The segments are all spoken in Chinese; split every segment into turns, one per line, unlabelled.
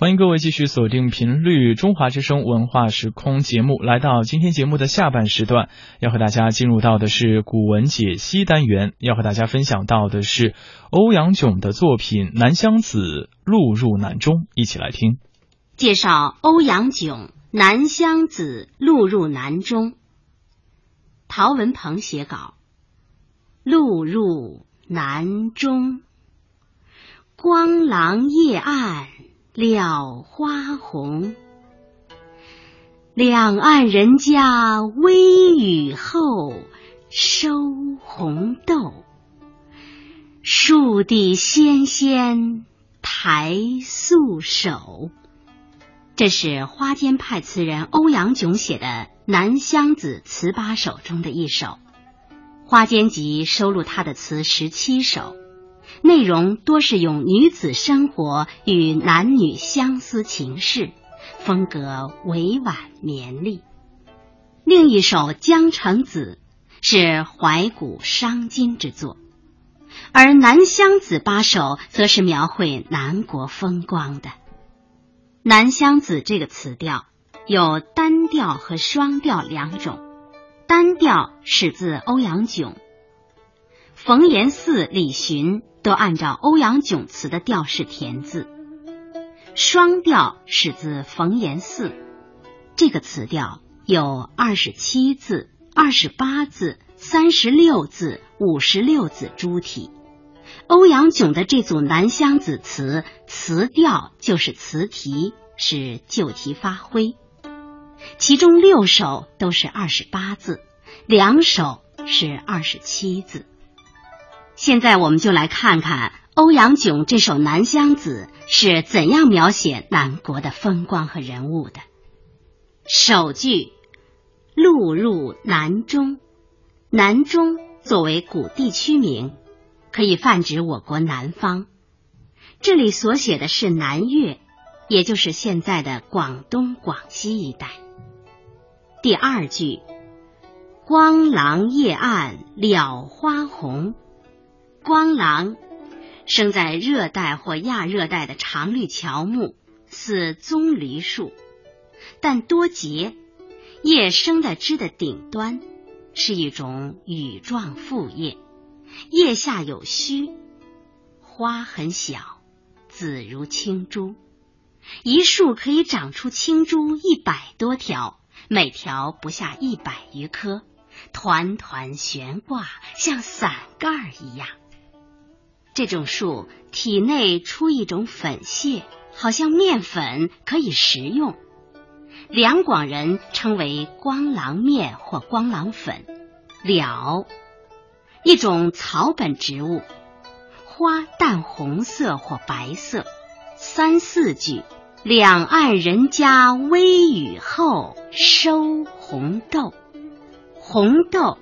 欢迎各位继续锁定频率中华之声文化时空节目，来到今天节目的下半时段，要和大家进入到的是古文解析单元，要和大家分享到的是欧阳炯的作品《南乡子·路入南中》，一起来听。
介绍欧阳炯《南乡子·路入南中》。陶文鹏写稿：路入南中，光廊夜暗。了花红，两岸人家微雨后收红豆。树底纤纤抬素手。这是花间派词人欧阳炯写的《南乡子》词八首中的一首，《花间集》收录他的词十七首。内容多是用女子生活与男女相思情事，风格委婉绵丽。另一首《江城子》是怀古伤今之作，而《南乡子》八首则是描绘南国风光的。《南乡子》这个词调有单调和双调两种，单调始自欧阳炯。冯延巳、李寻都按照欧阳炯词的调式填字，双调始自冯延巳。这个词调有二十七字、二十八字、三十六字、五十六字诸体。欧阳炯的这组南乡子词，词调就是词题，是旧题发挥。其中六首都是二十八字，两首是二十七字。现在我们就来看看欧阳炯这首《南乡子》是怎样描写南国的风光和人物的。首句“路入南中”，南中作为古地区名，可以泛指我国南方。这里所写的是南越，也就是现在的广东、广西一带。第二句“光廊夜暗了花红”。光廊生在热带或亚热带的常绿乔木，似棕榈树，但多节，叶生在枝的顶端，是一种羽状复叶，叶下有须，花很小，紫如青珠，一树可以长出青珠一百多条，每条不下一百余颗，团团悬挂，像伞盖一样。这种树体内出一种粉屑，好像面粉，可以食用。两广人称为光狼面或光狼粉。了，一种草本植物，花淡红色或白色。三四句，两岸人家微雨后收红豆。红豆，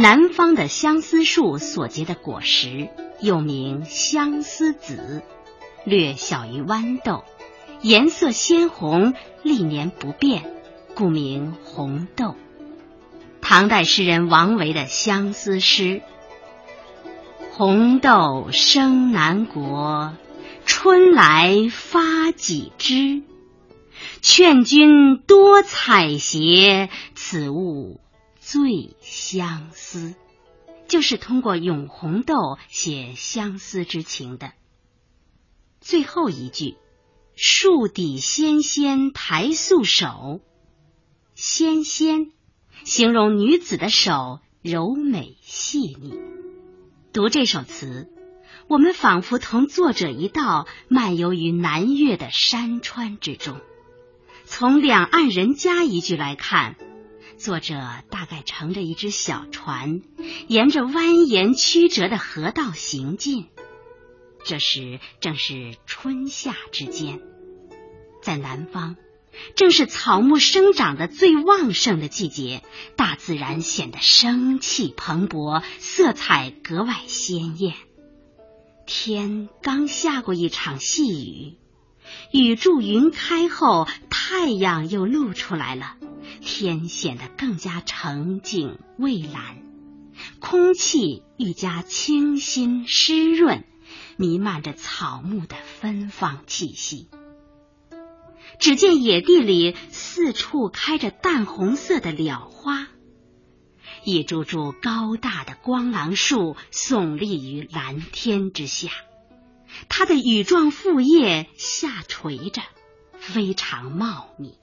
南方的相思树所结的果实。又名相思子，略小于豌豆，颜色鲜红，历年不变，故名红豆。唐代诗人王维的相思诗：红豆生南国，春来发几枝。劝君多采撷，此物最相思。就是通过咏红豆写相思之情的。最后一句“树底纤纤抬素手”，纤纤形容女子的手柔美细腻。读这首词，我们仿佛同作者一道漫游于南岳的山川之中。从“两岸人家”一句来看。作者大概乘着一只小船，沿着蜿蜒曲折的河道行进。这时正是春夏之间，在南方，正是草木生长的最旺盛的季节，大自然显得生气蓬勃，色彩格外鲜艳。天刚下过一场细雨，雨住云开后，太阳又露出来了。天显得更加澄净蔚蓝，空气愈加清新湿润，弥漫着草木的芬芳气息。只见野地里四处开着淡红色的蓼花，一株株高大的光廊树耸立于蓝天之下，它的羽状复叶下垂着，非常茂密。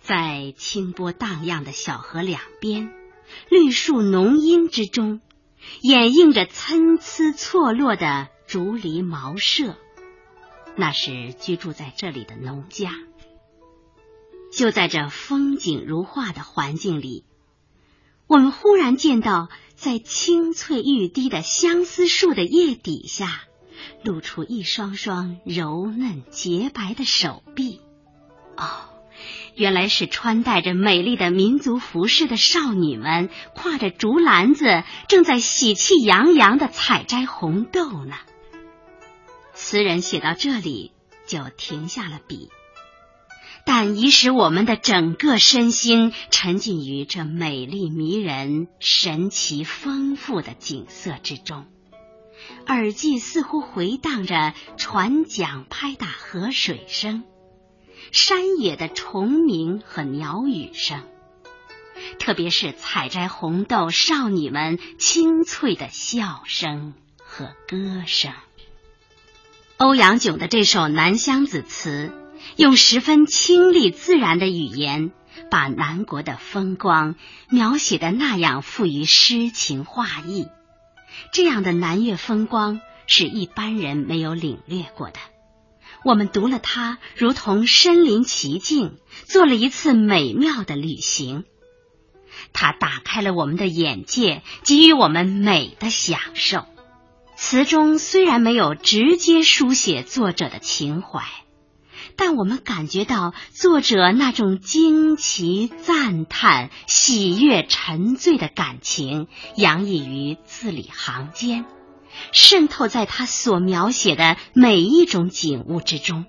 在清波荡漾的小河两边，绿树浓荫之中，掩映着参差错落的竹篱茅舍。那是居住在这里的农家。就在这风景如画的环境里，我们忽然见到，在青翠欲滴的相思树的叶底下，露出一双双柔嫩洁白的手臂。哦，原来是穿戴着美丽的民族服饰的少女们，挎着竹篮子，正在喜气洋洋的采摘红豆呢。词人写到这里就停下了笔，但已使我们的整个身心沉浸于这美丽迷人、神奇丰富的景色之中，耳际似乎回荡着船桨拍打河水声、山野的虫鸣和鸟语声，特别是采摘红豆少女们清脆的笑声和歌声。欧阳炯的这首《南乡子》词，用十分清丽自然的语言，把南国的风光描写的那样富于诗情画意。这样的南越风光是一般人没有领略过的。我们读了它，如同身临其境，做了一次美妙的旅行。它打开了我们的眼界，给予我们美的享受。词中虽然没有直接书写作者的情怀，但我们感觉到作者那种惊奇、赞叹、喜悦、沉醉的感情洋溢于字里行间，渗透在他所描写的每一种景物之中。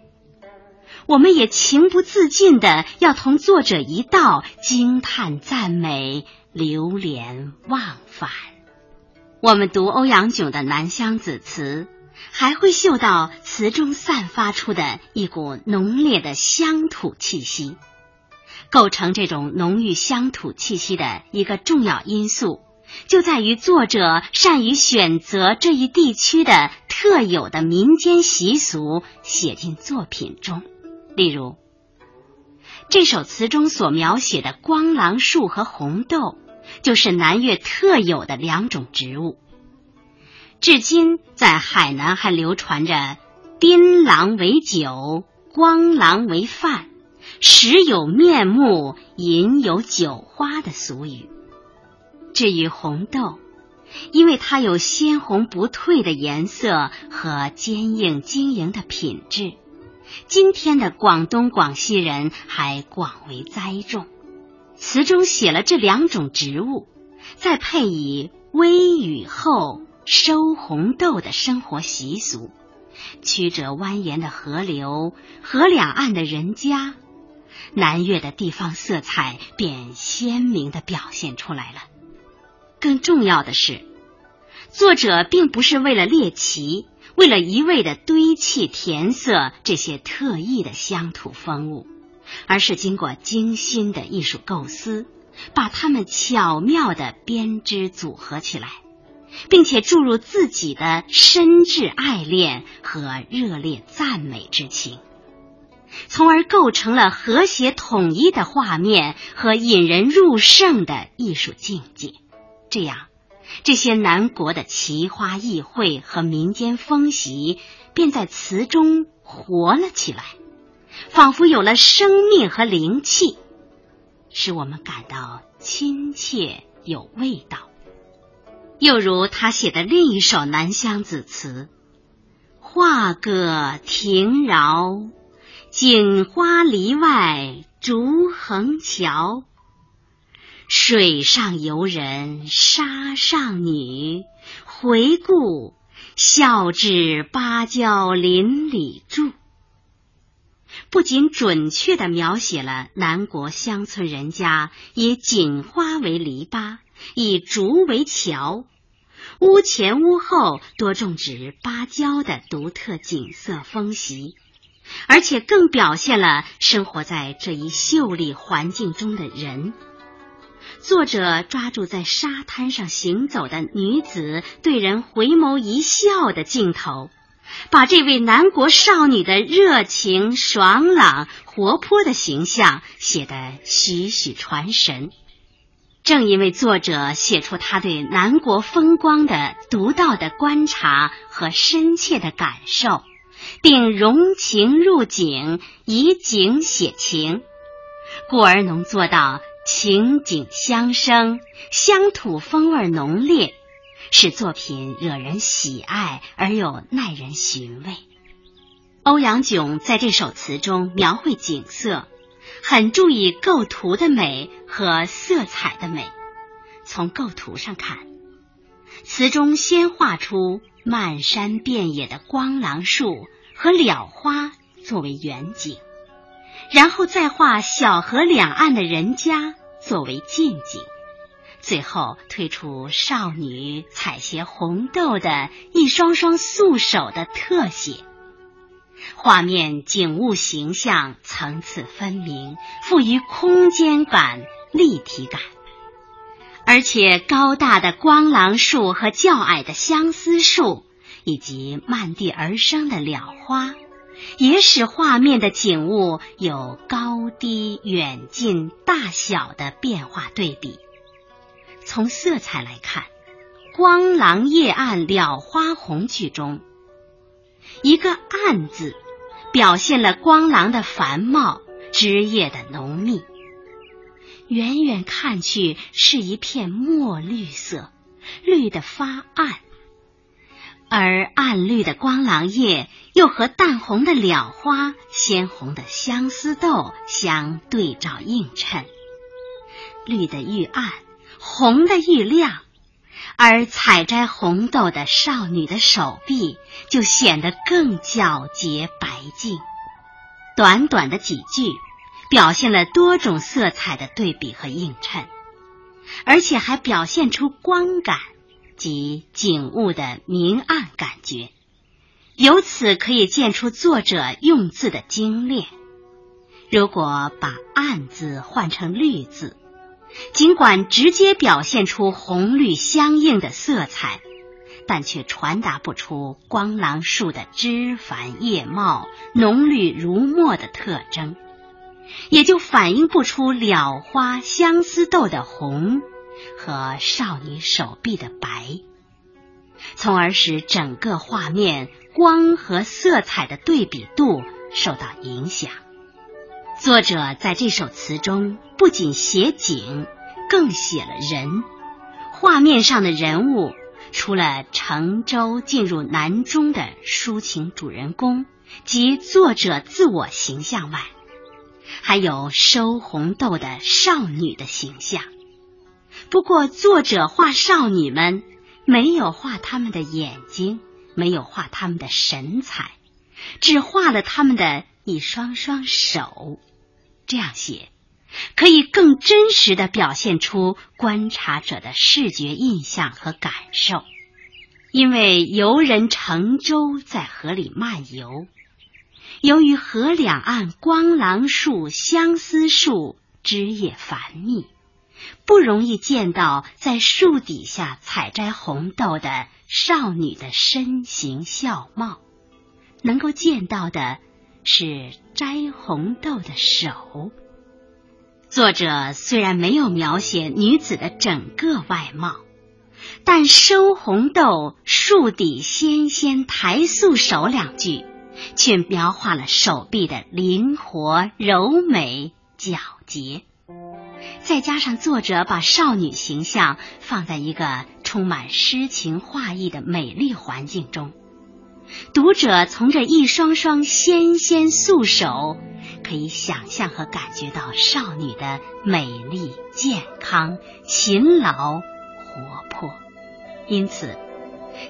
我们也情不自禁的要同作者一道惊叹、赞美、流连忘返。我们读欧阳炯的《南乡子》词，还会嗅到词中散发出的一股浓烈的乡土气息。构成这种浓郁乡土气息的一个重要因素，就在于作者善于选择这一地区的特有的民间习俗写进作品中。例如，这首词中所描写的光廊树和红豆。就是南越特有的两种植物，至今在海南还流传着“槟榔为酒，光廊为饭，食有面目，饮有酒花”的俗语。至于红豆，因为它有鲜红不褪的颜色和坚硬晶莹的品质，今天的广东、广西人还广为栽种。词中写了这两种植物，再配以微雨后收红豆的生活习俗，曲折蜿蜒的河流，河两岸的人家，南越的地方色彩便鲜明的表现出来了。更重要的是，作者并不是为了猎奇，为了一味的堆砌填色这些特异的乡土风物。而是经过精心的艺术构思，把它们巧妙的编织组合起来，并且注入自己的深挚爱恋和热烈赞美之情，从而构成了和谐统一的画面和引人入胜的艺术境界。这样，这些南国的奇花异卉和民间风习便在词中活了起来。仿佛有了生命和灵气，使我们感到亲切有味道。又如他写的另一首《南乡子》词：“画个亭饶，锦花篱外竹横桥。水上游人沙上女，回顾笑至芭蕉林里住。”不仅准确的描写了南国乡村人家以锦花为篱笆，以竹为桥，屋前屋后多种植芭蕉的独特景色风习，而且更表现了生活在这一秀丽环境中的人。作者抓住在沙滩上行走的女子对人回眸一笑的镜头，把这位南国少女的热情、爽朗、活泼的形象写得栩栩传神。正因为作者写出他对南国风光的独到的观察和深切的感受，并融情入景，以景写情，故而能做到。情景相生，乡土风味浓烈，使作品惹人喜爱而又耐人寻味。欧阳炯在这首词中描绘景色，很注意构图的美和色彩的美。从构图上看，词中先画出漫山遍野的光廊树和蓼花作为远景，然后再画小河两岸的人家。作为近景，最后推出少女采撷红豆的一双双素手的特写，画面景物形象层次分明，富于空间感、立体感，而且高大的光廊树和较矮的相思树，以及漫地而生的蓼花。也使画面的景物有高低、远近、大小的变化对比。从色彩来看，《光廊夜暗了花红》句中，一个“暗”字，表现了光廊的繁茂、枝叶的浓密。远远看去，是一片墨绿色，绿得发暗。而暗绿的光廊叶又和淡红的蓼花、鲜红的相思豆相对照映衬，绿的愈暗，红的愈亮，而采摘红豆的少女的手臂就显得更皎洁白净。短短的几句，表现了多种色彩的对比和映衬，而且还表现出光感。及景物的明暗感觉，由此可以见出作者用字的精炼。如果把“暗”字换成“绿”字，尽管直接表现出红绿相映的色彩，但却传达不出光廊树的枝繁叶茂、浓绿如墨的特征，也就反映不出蓼花、相思豆的红。和少女手臂的白，从而使整个画面光和色彩的对比度受到影响。作者在这首词中不仅写景，更写了人。画面上的人物，除了乘舟进入南中的抒情主人公及作者自我形象外，还有收红豆的少女的形象。不过，作者画少女们没有画她们的眼睛，没有画她们的神采，只画了她们的一双双手。这样写，可以更真实的表现出观察者的视觉印象和感受。因为游人乘舟在河里漫游，由于河两岸光廊树、相思树枝叶繁密。不容易见到在树底下采摘红豆的少女的身形笑貌，能够见到的是摘红豆的手。作者虽然没有描写女子的整个外貌，但收红豆、树底纤纤抬素手两句，却描画了手臂的灵活、柔美、皎洁。再加上作者把少女形象放在一个充满诗情画意的美丽环境中，读者从这一双双纤纤素手，可以想象和感觉到少女的美丽、健康、勤劳、活泼。因此，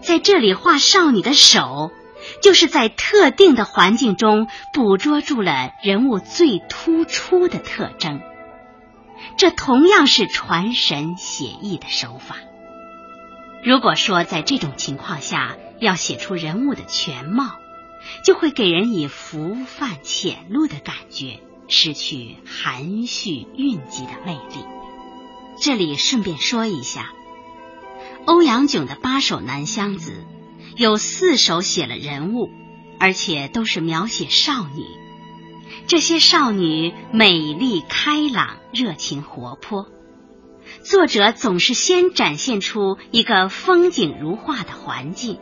在这里画少女的手，就是在特定的环境中捕捉住了人物最突出的特征。这同样是传神写意的手法。如果说在这种情况下要写出人物的全貌，就会给人以浮泛浅露的感觉，失去含蓄蕴藉的魅力。这里顺便说一下，欧阳炯的八首《南乡子》有四首写了人物，而且都是描写少女。这些少女美丽开朗、热情活泼。作者总是先展现出一个风景如画的环境，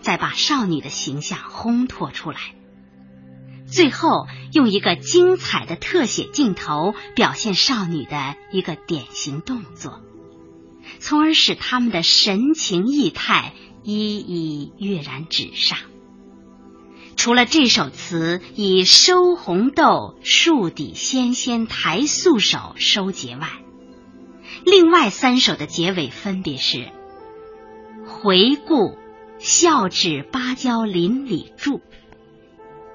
再把少女的形象烘托出来，最后用一个精彩的特写镜头表现少女的一个典型动作，从而使他们的神情意态一一跃然纸上。除了这首词以“收红豆，树底纤纤抬素手”收结外，另外三首的结尾分别是：回顾，笑指芭蕉林里住；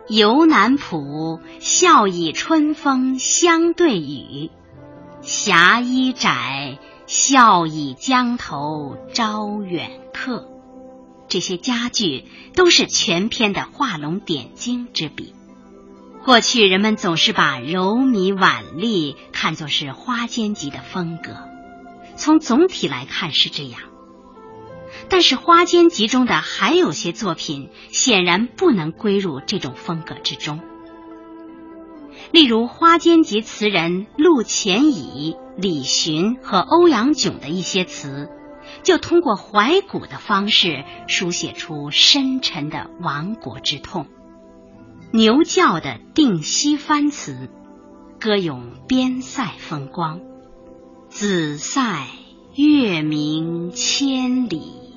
游南浦，笑倚春风相对语；霞衣窄，笑倚江头招远客。这些佳句都是全篇的画龙点睛之笔。过去人们总是把柔靡婉丽看作是花间集的风格。从总体来看是这样，但是花间集中的还有些作品显然不能归入这种风格之中。例如花间集词人陆潜乙、李寻和欧阳炯的一些词，就通过怀古的方式书写出深沉的亡国之痛。牛叫的定西番词，歌咏边塞风光。紫塞月明千里，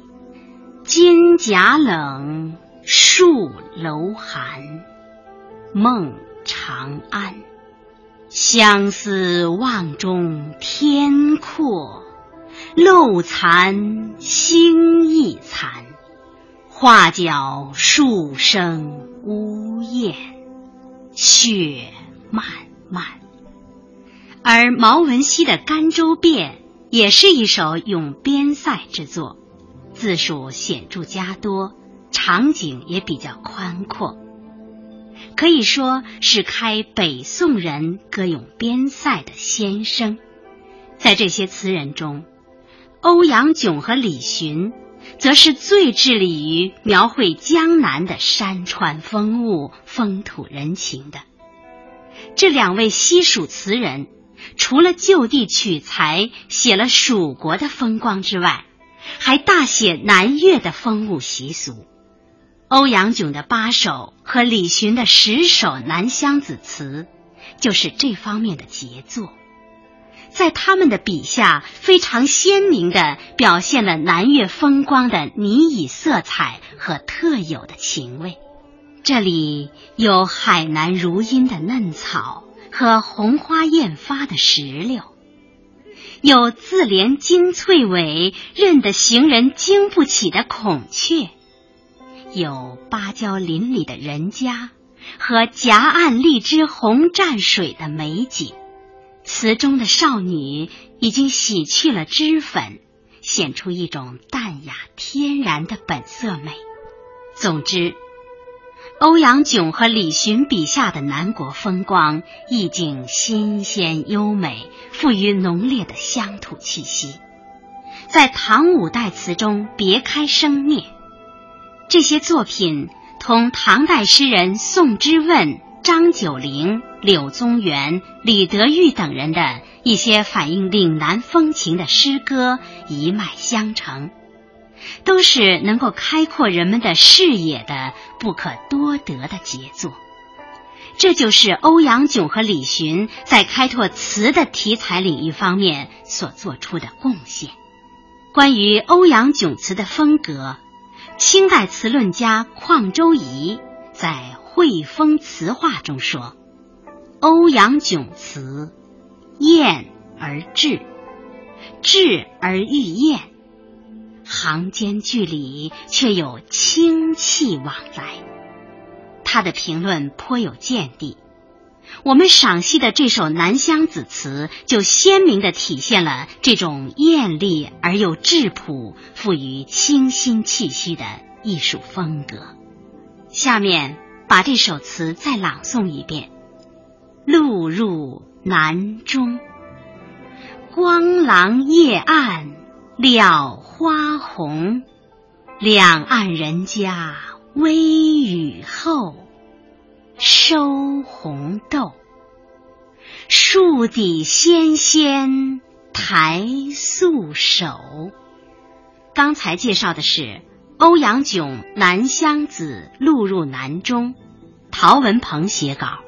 金甲冷，戍楼寒。梦长安，相思望中天阔，露残星亦残。画角数声呜咽，雪漫漫。而毛文熙的《甘州变》也是一首咏边塞之作，字数显著加多，场景也比较宽阔，可以说是开北宋人歌咏边塞的先声。在这些词人中，欧阳炯和李寻则是最致力于描绘江南的山川风物、风土人情的。这两位西蜀词人。除了就地取材写了蜀国的风光之外，还大写南越的风物习俗。欧阳炯的八首和李寻的十首南乡子词，就是这方面的杰作。在他们的笔下，非常鲜明的表现了南越风光的拟以色彩和特有的情味。这里有海南如茵的嫩草。和红花艳发的石榴，有自怜金翠尾认得行人经不起的孔雀，有芭蕉林里的人家和夹岸荔枝红蘸水的美景。词中的少女已经洗去了脂粉，显出一种淡雅天然的本色美。总之。欧阳炯和李寻笔下的南国风光，意境新鲜优美，富于浓烈的乡土气息，在唐五代词中别开生面。这些作品同唐代诗人宋之问、张九龄、柳宗元、李德裕等人的一些反映岭南风情的诗歌一脉相承。都是能够开阔人们的视野的不可多得的杰作，这就是欧阳炯和李寻在开拓词的题材领域方面所做出的贡献。关于欧阳炯词的风格，清代词论家邝周颐在《汇风词话》中说：“欧阳炯词艳而质，质而愈艳。”行间距离却有清气往来，他的评论颇有见地。我们赏析的这首《南乡子》词，就鲜明的体现了这种艳丽而又质朴、富于清新气息的艺术风格。下面把这首词再朗诵一遍：路入南中，光廊夜暗了花红，两岸人家微雨后，收红豆。树底纤纤抬素手。刚才介绍的是欧阳炯《南乡子·录入南中》，陶文鹏写稿。